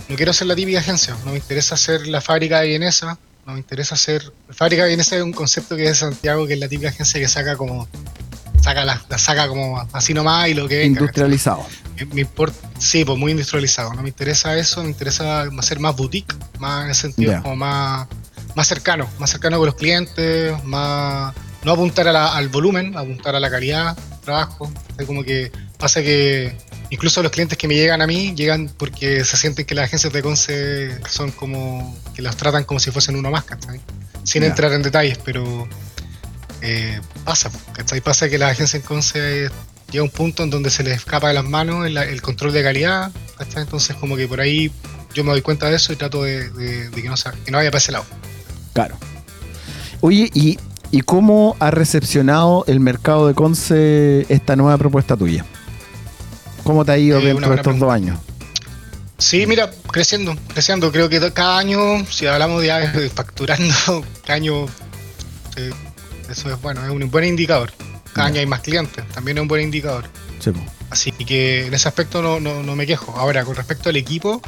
no quiero ser la típica agencia, no me interesa ser la fábrica de vienesa, no me interesa. La fábrica de vienesa es un concepto que es de Santiago, que es la típica agencia que saca como... Saca la, la saca como así nomás y lo que venga. Industrializado. Me, me importa, sí, pues muy industrializado. No me interesa eso, me interesa hacer más boutique, más en el sentido como más, más cercano, más cercano con los clientes, más no apuntar a la- al volumen, apuntar a la calidad del trabajo. Es como que pasa que incluso los clientes que me llegan a mí llegan porque se sienten que las agencias de Conce son como que los tratan como si fuesen uno más, ¿cachai? Sin entrar en detalles, pero eh, pasa, ¿cachai? Pasa que la agencia en Conce llega a un punto en donde se les escapa de las manos el, el control de calidad, ¿cachai? Entonces como que por ahí yo me doy cuenta de eso y trato de, de- de que, no, sea- que no vaya para ese lado. Claro. Oye, ¿y, ¿y cómo ha recepcionado el mercado de Conce esta nueva propuesta tuya? ¿Cómo te ha ido Eh, dentro de estos dos años? Sí, mira, creciendo, creciendo. Creo que cada año, si hablamos ya de facturando, (laughs) cada año, eh, eso es bueno, es un buen indicador. Cada año hay más clientes, también es un buen indicador. Sí. Así que en ese aspecto no, no, no me quejo. Ahora, con respecto al equipo,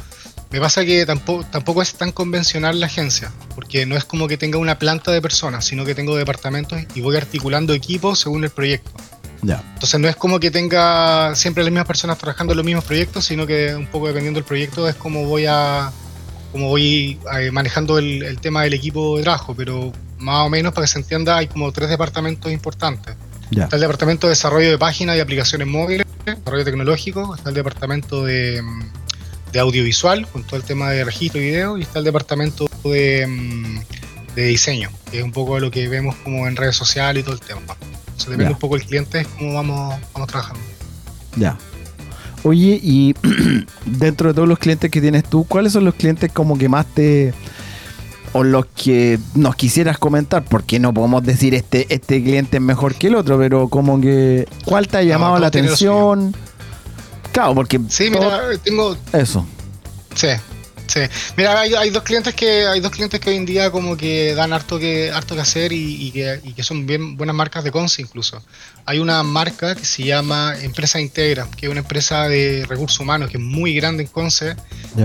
me pasa que tampoco, tampoco es tan convencional la agencia, porque no es como que tenga una planta de personas, sino que tengo departamentos y voy articulando equipos según el proyecto. Ya. Entonces no es como que tenga siempre las mismas personas trabajando en los mismos proyectos, sino que un poco dependiendo del proyecto es como voy a como voy eh, manejando el, el tema del equipo de trabajo, pero más o menos para que se entienda hay como tres departamentos importantes. Ya. Está el departamento de desarrollo de páginas y aplicaciones móviles, desarrollo tecnológico, está el departamento de, de audiovisual, con todo el tema de registro y video, y está el departamento de, mm, de diseño, que es un poco lo que vemos como en redes sociales y todo el tema. Entonces depende Ya. un poco el cliente, es cómo vamos, vamos trabajando. Ya. Oye, y (clears throat) dentro de todos los clientes que tienes tú, ¿cuáles son los clientes como que más te... o los que nos quisieras comentar, porque no podemos decir este, este cliente es mejor que el otro, pero como que, ¿cuál te ha llamado la atención? Claro, porque Sí, todo- mira, tengo, eso. Sí, sí. Mira, hay, hay dos clientes que hay dos clientes que hoy en día como que dan harto que harto que hacer y, y que, y que son bien buenas marcas de Conce incluso. Hay una marca que se llama Empresa Integra, que es una empresa de recursos humanos que es muy grande en Conce,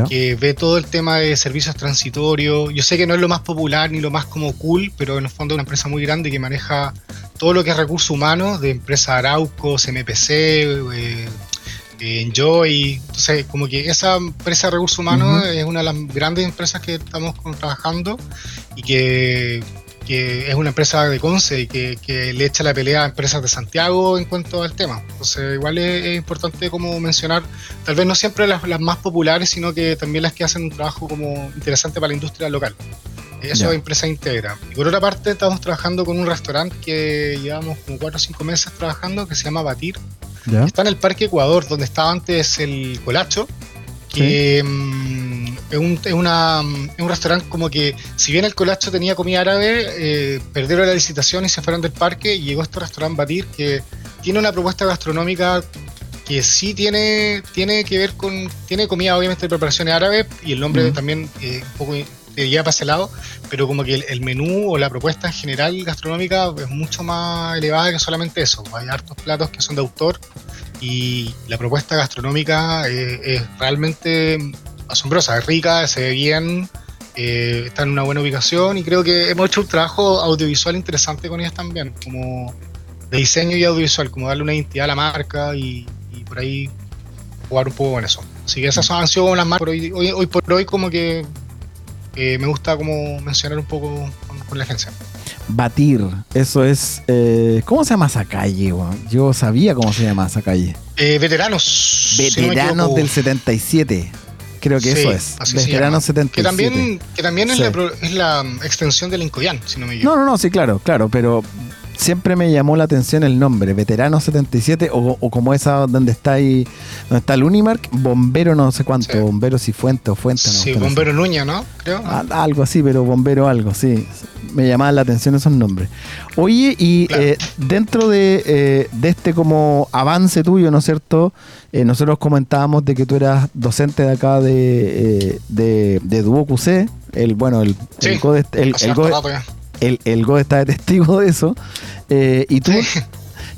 que ve todo el tema de servicios transitorios. Yo sé que no es lo más popular ni lo más como cool, pero en el fondo es una empresa muy grande que maneja todo lo que es recursos humanos de empresa Arauco, CMPC, eh, eh, Enjoy. Entonces, como que esa empresa de recursos humanos es una de las grandes empresas que estamos trabajando y que, que es una empresa de Conce y que, que le echa la pelea a empresas de Santiago en cuanto al tema. Entonces, igual es, es importante como mencionar, tal vez no siempre las, las más populares, sino que también las que hacen un trabajo como interesante para la industria local. Eso es empresa integra. Y por otra parte, estamos trabajando con un restaurante que llevamos como 4 o 5 meses trabajando, que se llama Batir. ¿Ya? Está en el Parque Ecuador, donde estaba antes el Colacho, que mm, es, un, es una, es un restaurante como que, si bien el Colacho tenía comida árabe, eh, perdieron la licitación y se fueron del parque y llegó este restaurante Batir, que tiene una propuesta gastronómica que sí tiene, tiene que ver con, tiene comida obviamente de preparaciones árabes y el nombre también eh, un poco te lleva para ese lado, pero como que el, menú o la propuesta en general gastronómica es mucho más elevada que solamente eso. Hay hartos platos que son de autor y la propuesta gastronómica eh, es realmente asombrosa, es rica, se ve bien, eh, está en una buena ubicación y creo que hemos hecho un trabajo audiovisual interesante con ellas también, como de diseño y audiovisual, como darle una identidad a la marca y, por ahí jugar un poco con eso. Así que esas han sido las marcas hoy, hoy, hoy por hoy como que eh, me gusta como mencionar un poco con, con la agencia. Batir, eso es. eh, ¿Cómo se llama esa calle? Yo sabía cómo se llama esa calle. Eh, veteranos. si no Veteranos del 77. Creo que Sí, eso es. Veteranos llama. 77. Que también, que también es, Sí. la, es la extensión del Incoyán, si no me equivoco. No, no, no, sí, claro, claro, pero siempre me llamó la atención el nombre, Veterano 77, o, o como esa donde está ahí, donde está el Unimark, Bombero no sé cuánto, Sí. Bombero Cifuente o Fuente, no. sí. Bombero Nuña, ¿no? Creo. Ah, algo así, pero bombero algo, sí. Me llamaban la atención esos nombres. Oye, y Claro. eh, dentro de, eh, de este como avance tuyo, ¿no es cierto? Eh, nosotros comentábamos de que tú eras docente de acá de, eh, de, de. El, bueno, el, Sí, el, el, Hace el el, el Gode está de testigo de eso. Eh, y tú Sí.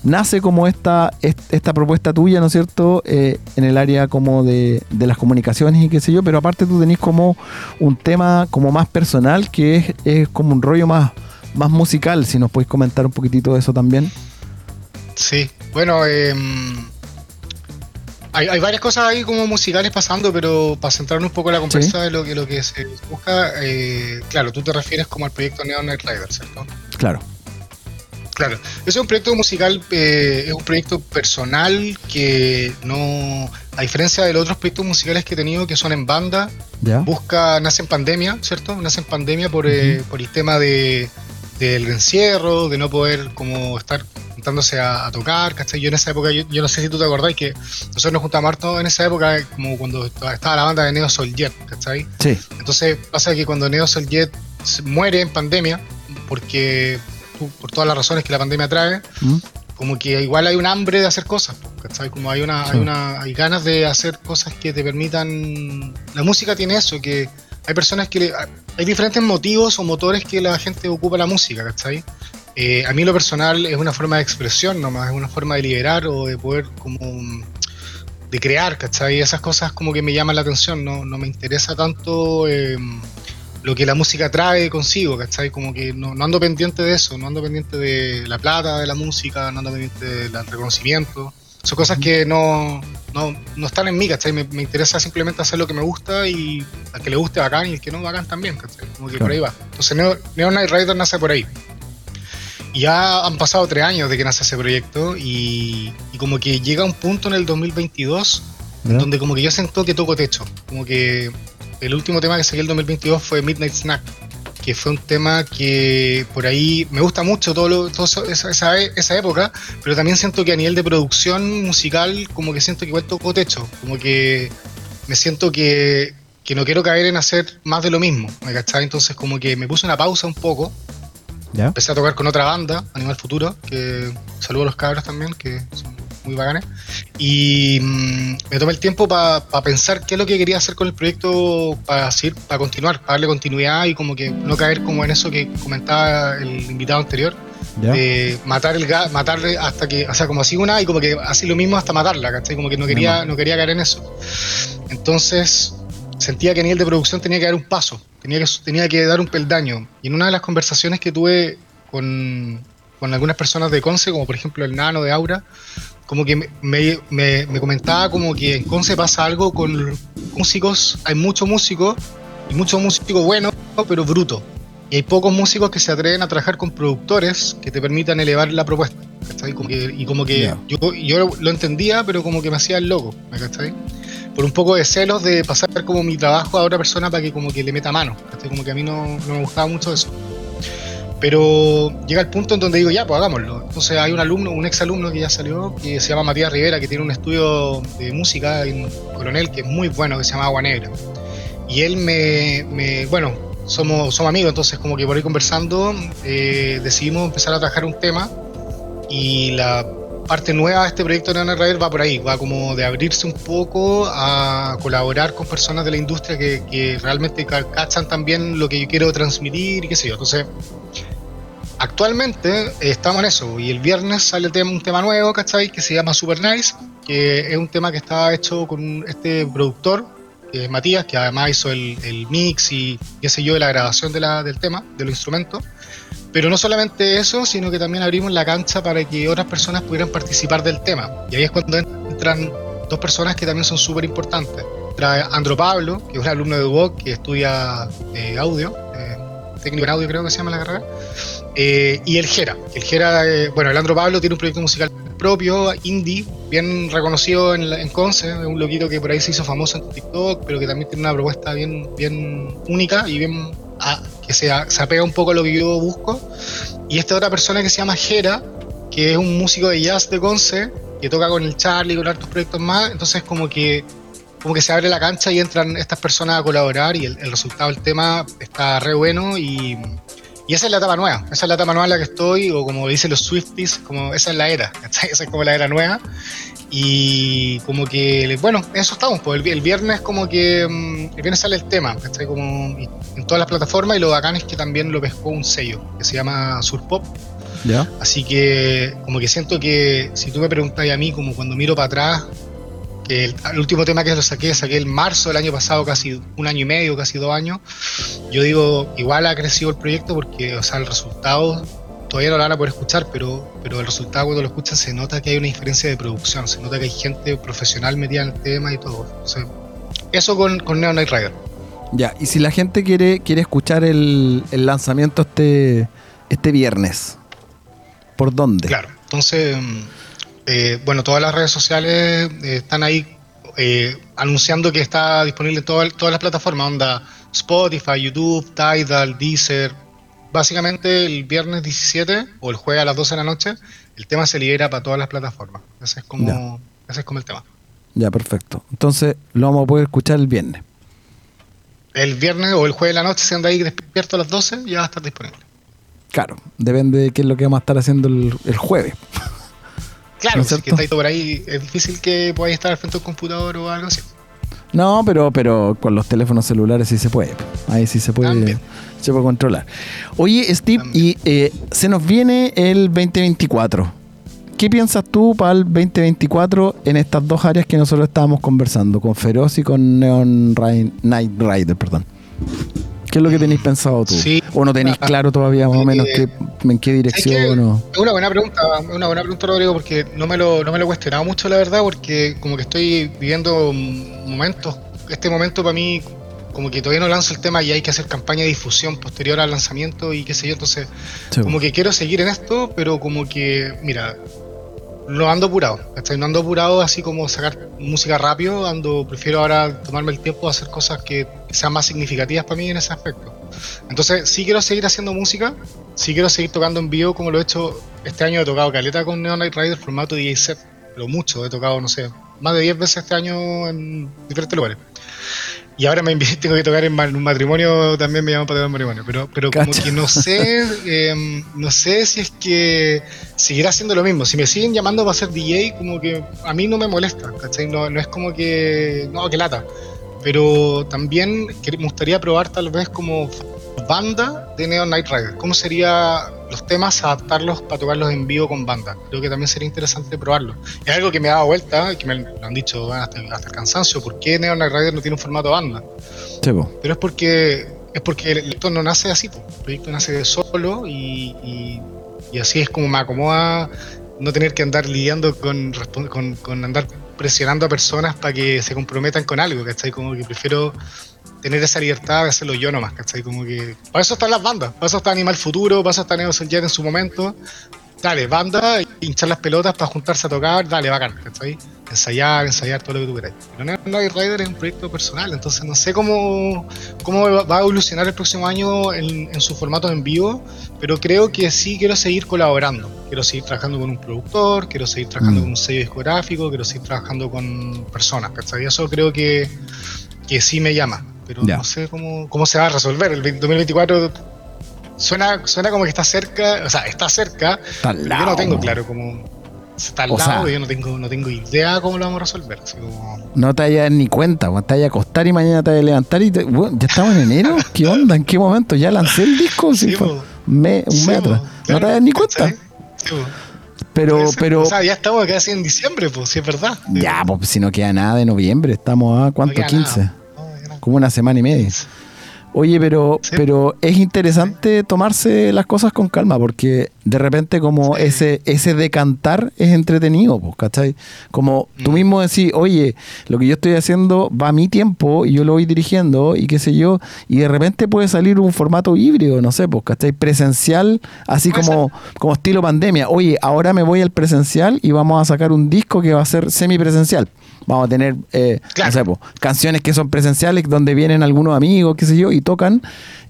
nace como esta, est- esta propuesta tuya, ¿no es cierto?, Eh, en el área como de, de las comunicaciones y qué sé yo, pero aparte tú tenés como un tema como más personal que es, es como un rollo más, más musical, si nos podéis comentar un poquitito de eso también. Sí, bueno, eh, hay, hay varias cosas ahí como musicales pasando, pero para centrarnos un poco en la conversa de lo que, lo que se busca, eh, claro, tú te refieres como al proyecto Neon Night Rider, ¿cierto? Claro. Claro, es un proyecto musical, eh, es un proyecto personal que no, a diferencia de los otros proyectos musicales que he tenido que son en banda, ¿Ya? busca, nace en pandemia, ¿cierto? Nace en pandemia por, eh, por el tema de, del encierro, de no poder como estar juntándose a, a tocar, ¿cachai? Yo en esa época, yo, yo no sé si tú te acordás que nosotros nos juntamos harto en esa época, como cuando estaba la banda de Neo Soul Jet, ¿cachai? Sí. Entonces pasa que cuando Neo Soul Jet muere en pandemia, porque por todas las razones que la pandemia trae, ¿Mm? como que igual hay un hambre de hacer cosas, ¿cachai? Como hay una, Sí. hay una, hay ganas de hacer cosas que te permitan. La música tiene eso, que hay personas que le- hay diferentes motivos o motores que la gente ocupa la música, ¿cachai? Eh, a mí lo personal es una forma de expresión nomás, es una forma de liberar o de poder como de crear, ¿cachai? Esas cosas como que me llaman la atención, no, no me interesa tanto eh, lo que la música trae consigo, ¿cachai? Como que no, no ando pendiente de eso, no ando pendiente de la plata de la música, no ando pendiente del reconocimiento. Son cosas que no, no, no están en mí, ¿cachai? Me, me interesa simplemente hacer lo que me gusta y al que le guste bacán y el que no bacán también, ¿cachai? Como que Claro. por ahí va. Entonces Neo, Neo Night Rider nace por ahí. Y ya han pasado tres años de que nace ese proyecto y, y como que llega un punto en el 2022 ¿Ya? donde como que yo siento que toco techo. Como que el último tema que saqué el 2022 fue Midnight Snack, que fue un tema que por ahí me gusta mucho todo, lo- todo esa, esa, esa época, pero también siento que a nivel de producción musical como que siento que igual toco techo, como que me siento que que no quiero caer en hacer más de lo mismo, ¿me cachai? Entonces como que me puse una pausa un poco, ¿Ya? empecé a tocar con otra banda, Animal Futuro, que saludo a los cabros también, que son muy bacanes, y mm, me tomé el tiempo para pensar qué es lo que quería hacer con el proyecto para para continuar, para darle continuidad y como que no caer como en eso que comentaba el invitado anterior, ¿Ya? de matar el ga- matarle hasta que, o sea, como así una y como que así lo mismo hasta matarla, ¿cachai? Como que no quería, no quería caer en eso. Entonces sentía que a nivel de producción tenía que dar un paso, tenía que, tenía que dar un peldaño. Y en una de las conversaciones que tuve con, con algunas personas de Conce, como por ejemplo el Nano de Aura, como que me, me- me- me comentaba como que en Conce pasa algo con músicos, hay muchos músicos y muchos músicos buenos, pero brutos. Y hay pocos músicos que se atreven a trabajar con productores que te permitan elevar la propuesta. ¿cachai? Como que- y como que Ya. yo, yo lo entendía, pero como que me hacía el loco, ¿me cachai? Por un poco de celos de pasar como mi trabajo a otra persona para que como que le meta mano. ¿cachai? Como que a mí no, no me gustaba mucho eso. Pero llega el punto en donde digo, ya, pues hagámoslo. Entonces hay un alumno, un ex alumno que ya salió, que se llama Matías Rivera, que tiene un estudio de música en Coronel, que es muy bueno, que se llama Agua Negra. Y él me, me- bueno, somos, somos amigos, entonces como que por ahí conversando eh, decidimos empezar a trabajar un tema y la parte nueva de este proyecto de Neon Rider va por ahí, va como de abrirse un poco a colaborar con personas de la industria que, que realmente ca- cachan también lo que yo quiero transmitir y qué sé yo. Entonces, actualmente eh, estamos en eso y el viernes sale un tema nuevo, ¿cachai? Que se llama Super Nice, que es un tema que está hecho con este productor, que es Matías, que además hizo el, el mix y qué sé yo, de la grabación de la, del tema, de los instrumentos. Pero no solamente eso, sino que también abrimos la cancha para que otras personas pudieran participar del tema. Y ahí es cuando entran dos personas que también son súper importantes. Entra Andro Pablo, que es un alumno de UOC que estudia eh, audio, eh, técnico en audio creo que se llama la carrera, eh, y el Jera. El Jera, eh, bueno, el Pablo tiene un proyecto musical propio, indie, bien reconocido en, en Conce, un loquito que por ahí se hizo famoso en TikTok, pero que también tiene una propuesta bien, bien única y bien a- que se, se apega un poco a lo que yo busco. Y esta otra persona que se llama Jera, que es un músico de jazz de Conce, que toca con el Charlie, con hartos proyectos más, entonces como que como que se abre la cancha y entran estas personas a colaborar y el, el resultado del tema está re bueno y, y esa es la etapa nueva, esa es la etapa nueva en la que estoy, o como dicen los Swifties, como esa es la era, (laughs) ¿cachai? esa es como la era nueva. Y como que, bueno, eso estamos, pues el, el viernes como que, mm, el viernes sale el tema, ¿cachai? Como en todas las plataformas y lo bacán es que también lo pescó un sello que se llama Surpop, ¿Ya? Así que como que siento que si tú me preguntas a mí, como cuando miro para atrás, que el, el último tema que lo saqué, saqué el marzo del año pasado, casi un año y medio, casi dos años, yo digo, igual ha crecido el proyecto porque, o sea, el resultado todavía no lo van a poder escuchar, pero, pero el resultado cuando lo escuchan se nota que hay una diferencia de producción, se nota que hay gente profesional metida en el tema y todo. Entonces, eso con, con Neo Night Rider. Ya, y si la gente quiere, quiere escuchar el, el lanzamiento este, este viernes, ¿por dónde? Claro, entonces, mm, eh, bueno, todas las redes sociales eh, están ahí eh, anunciando que está disponible en todas, todas las plataformas, onda Spotify, YouTube, Tidal, Deezer. Básicamente el viernes 17 o el jueves a las 12 de la noche, el tema se libera para todas las plataformas. Ese es como, Ya. ese es como el tema. Ya, perfecto. Entonces lo vamos a poder escuchar el viernes. El viernes o el jueves de la noche, si anda ahí despierto a las 12, ya va a estar disponible. Claro, depende de qué es lo que vamos a estar haciendo el, el jueves. (laughs) Claro, ¿No es si que estáis por ahí, es difícil que podáis estar al frente de un computador o algo así. No, pero, pero con los teléfonos celulares sí se puede. Ahí sí se puede, También. se puede controlar. Oye, Steve, y eh, se nos viene el 2024. ¿Qué piensas tú para el 2024 en estas dos áreas que nosotros estábamos conversando, con Feroz y con Neon Ri- Night Rider, perdón? ¿Qué es lo que tenéis pensado tú? Sí. ¿O no tenéis claro todavía más o menos Eh, qué, en qué dirección? Es una buena pregunta, una buena pregunta, Rodrigo, porque no me lo, no me lo he cuestionado mucho, la verdad, porque como que estoy viviendo momentos, este momento para mí, como que todavía no lanzo el tema y hay que hacer campaña de difusión posterior al lanzamiento y qué sé yo, entonces Sí, como que quiero seguir en esto, pero como que, mira, no ando apurado, ¿cachai? No ando apurado así como sacar música rápido, ando, prefiero ahora tomarme el tiempo de hacer cosas que sean más significativas para mí en ese aspecto. Entonces, sí quiero seguir haciendo música, sí quiero seguir tocando en vivo como lo he hecho este año, he tocado caleta con Neon Night Rider formato DJ set, pero mucho, he tocado, no sé, más de 10 veces este año en diferentes lugares. Y ahora me (laughs) tengo que tocar en un matrimonio, también me llaman para tocar en matrimonio. Pero, pero como Cacha. que no sé, (laughs) em, no sé si es que seguirá haciendo lo mismo. Si me siguen llamando para ser DJ, como que a mí no me molesta, ¿cachai? No, no es como que, no, que lata. Pero también me gustaría probar tal vez como banda de Neon Night Rider. ¿Cómo sería los temas adaptarlos para tocarlos en vivo con banda? Creo que también sería interesante probarlo. Es algo que me ha dado vuelta, que me lo han dicho hasta, hasta el cansancio. ¿Por qué Neon Rider no tiene un formato banda? Pero es porque es porque el proyecto no nace así, el proyecto nace de solo y, y- y así es como me acomoda no tener que andar lidiando con, con, con andar presionando a personas para que se comprometan con algo, ¿cachai? Como que prefiero tener esa libertad de hacerlo yo nomás, ¿cachai? Como que para eso están las bandas, para eso está Animal Futuro, para eso está Neo Jet en su momento. Dale, banda, hinchar las pelotas para juntarse a tocar, dale, bacán, ¿cachai? Ensayar, ensayar todo lo que tú queráis. Pero Night Rider es un proyecto personal, entonces no sé cómo, cómo va a evolucionar el próximo año en, en sus formatos en vivo, pero creo que sí quiero seguir colaborando. Quiero seguir trabajando con un productor, quiero seguir trabajando Mm. con un sello discográfico, quiero seguir trabajando con personas, ¿cachai? Eso creo que, que sí me llama, pero Ya. no sé cómo, cómo se va a resolver. El 2024 suena, suena como que está cerca, o sea, está cerca, Está yo no tengo claro cómo está al O lado, sea- yo no tengo, no tengo idea cómo lo vamos a resolver. Así como, No te vayas ni cuenta, te vayas a acostar y mañana te vayas a levantar y te- ya estamos en enero. ¿Qué onda? ¿En qué momento? ¿Ya lancé el disco? Sí, Sí, fue po. me- un Sí, mes. No te vayas ni cuenta. Pero, pero, O sea, ya estamos casi en diciembre, pues, sí es verdad. ya, pues si no queda nada de noviembre, estamos a No cuánto, queda 15, nada. Como una semana y media. Oye, pero, Sí. pero es interesante tomarse las cosas con calma, porque de repente como Sí. ese, ese decantar es entretenido, pues, ¿cachai? Como tú Mm. mismo decís, oye, lo que yo estoy haciendo va a mi tiempo y yo lo voy dirigiendo y qué sé yo, y de repente puede salir un formato híbrido, no sé, pues, ¿cachai? Presencial, así como, como estilo pandemia. Oye, ahora me voy al presencial y vamos a sacar un disco que va a ser semipresencial. Vamos a tener, eh, Claro. no sé, po, canciones que son presenciales donde vienen algunos amigos, qué sé yo, y tocan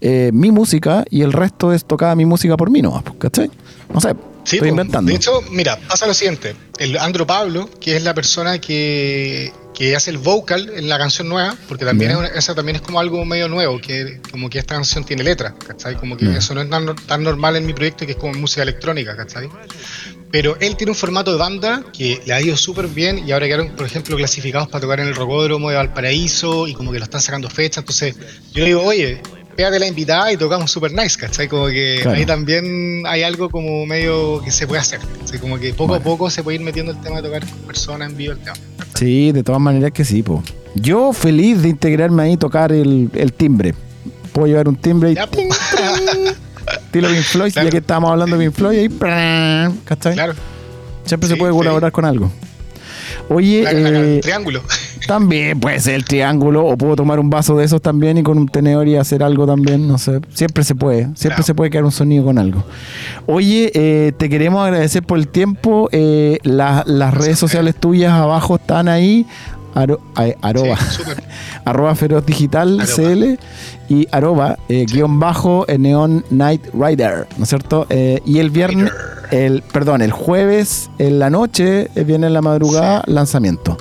eh, mi música y el resto es tocada mi música por mí po, ¿cachai? No sé, Sí, estoy po. inventando. De hecho, mira, pasa lo siguiente. El Andro Pablo, que es la persona que, que hace el vocal en la canción nueva, porque también es una- esa también es como algo medio nuevo, que como que esta canción tiene letra, ¿cachai? Como que eso no es tan, tan normal en mi proyecto, que es como música electrónica, ¿cachai? Pero él tiene un formato de banda que le ha ido súper bien y ahora quedaron, por ejemplo, clasificados para tocar en el Rocódromo de Valparaíso y como que lo están sacando fecha. Entonces yo digo, oye, pégate la invitada y tocamos super nice, ¿cachai? Como que Claro. ahí también hay algo como medio que se puede hacer. ¿cachai? Como que poco Bueno. a poco se puede ir metiendo el tema de tocar con personas en vivo el tema. Sí, de todas maneras que sí, po. Yo feliz de integrarme ahí y tocar el, el timbre. Puedo llevar un timbre y Ya. (laughs) estilo Pink Floyd, Claro. ya que estábamos hablando de Pink Floyd, ahí, ¿cachai? claro, Siempre Sí, se puede sí. colaborar con algo. Oye, la- la- la- eh, el triángulo. (laughs) También puede ser el triángulo o puedo tomar un vaso de esos también y con un tenedor y hacer algo también, no sé. Siempre se puede, siempre Claro. se puede crear un sonido con algo. Oye, eh, te queremos agradecer por el tiempo. eh, la- las redes sociales tuyas abajo están ahí. Aro- Sí, súper. (laughs) arroba feroz digital. CL y arroba eh, guion bajo eh, Neon Night Rider, ¿no es cierto? Eh, y el viernes, el, perdón, el jueves en la noche, eh, viene en la madrugada, lanzamiento.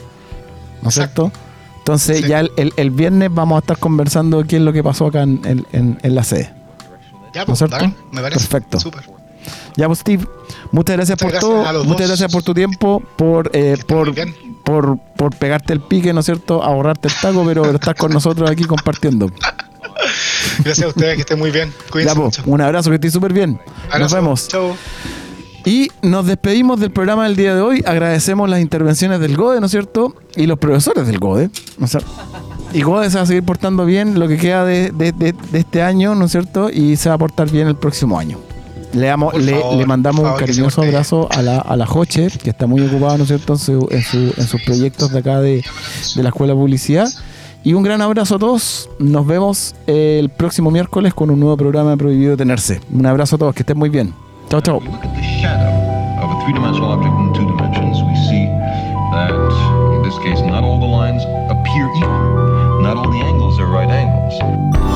¿No es cierto? Entonces ya el, el- el viernes vamos a estar conversando qué es lo que pasó acá en, en- la sede. Ya, ¿No es pues, cierto? me parece. Perfecto. Ya, pues Steve, muchas gracias Muchas por gracias todo, muchas dos. gracias por tu tiempo, por, eh, por, por, por pegarte el pique, ¿no es cierto? Ahorrarte el taco, pero estar con nosotros aquí compartiendo. (laughs) Gracias a ustedes, que estén muy bien. Cuídense mucho. un abrazo, que estés súper bien. Nos vemos. Chau. Y nos despedimos del programa del día de hoy. Agradecemos las intervenciones del GODE, ¿no es cierto? Y los profesores del GODE. ¿no es cierto? Y GODE se va a seguir portando bien lo que queda de, de- de- de este año, ¿no es cierto? Y se va a portar bien el próximo año. Le, damos- le, favor, le mandamos un favor, se cariñoso abrazo a la, a la Joche, que está muy ocupada, ¿no es cierto?, en, su- en, su- en sus proyectos de acá de, de la Escuela de Publicidad. Y un gran abrazo a todos. Nos vemos el próximo miércoles con un nuevo programa de Prohibido Tenerse. Un abrazo a todos, que estén muy bien. Chao, chao. all the lines appear equal. Not all the angles are right angles.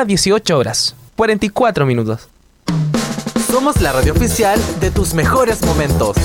Las 18 horas, 44 minutos. Somos la radio oficial de tus mejores momentos.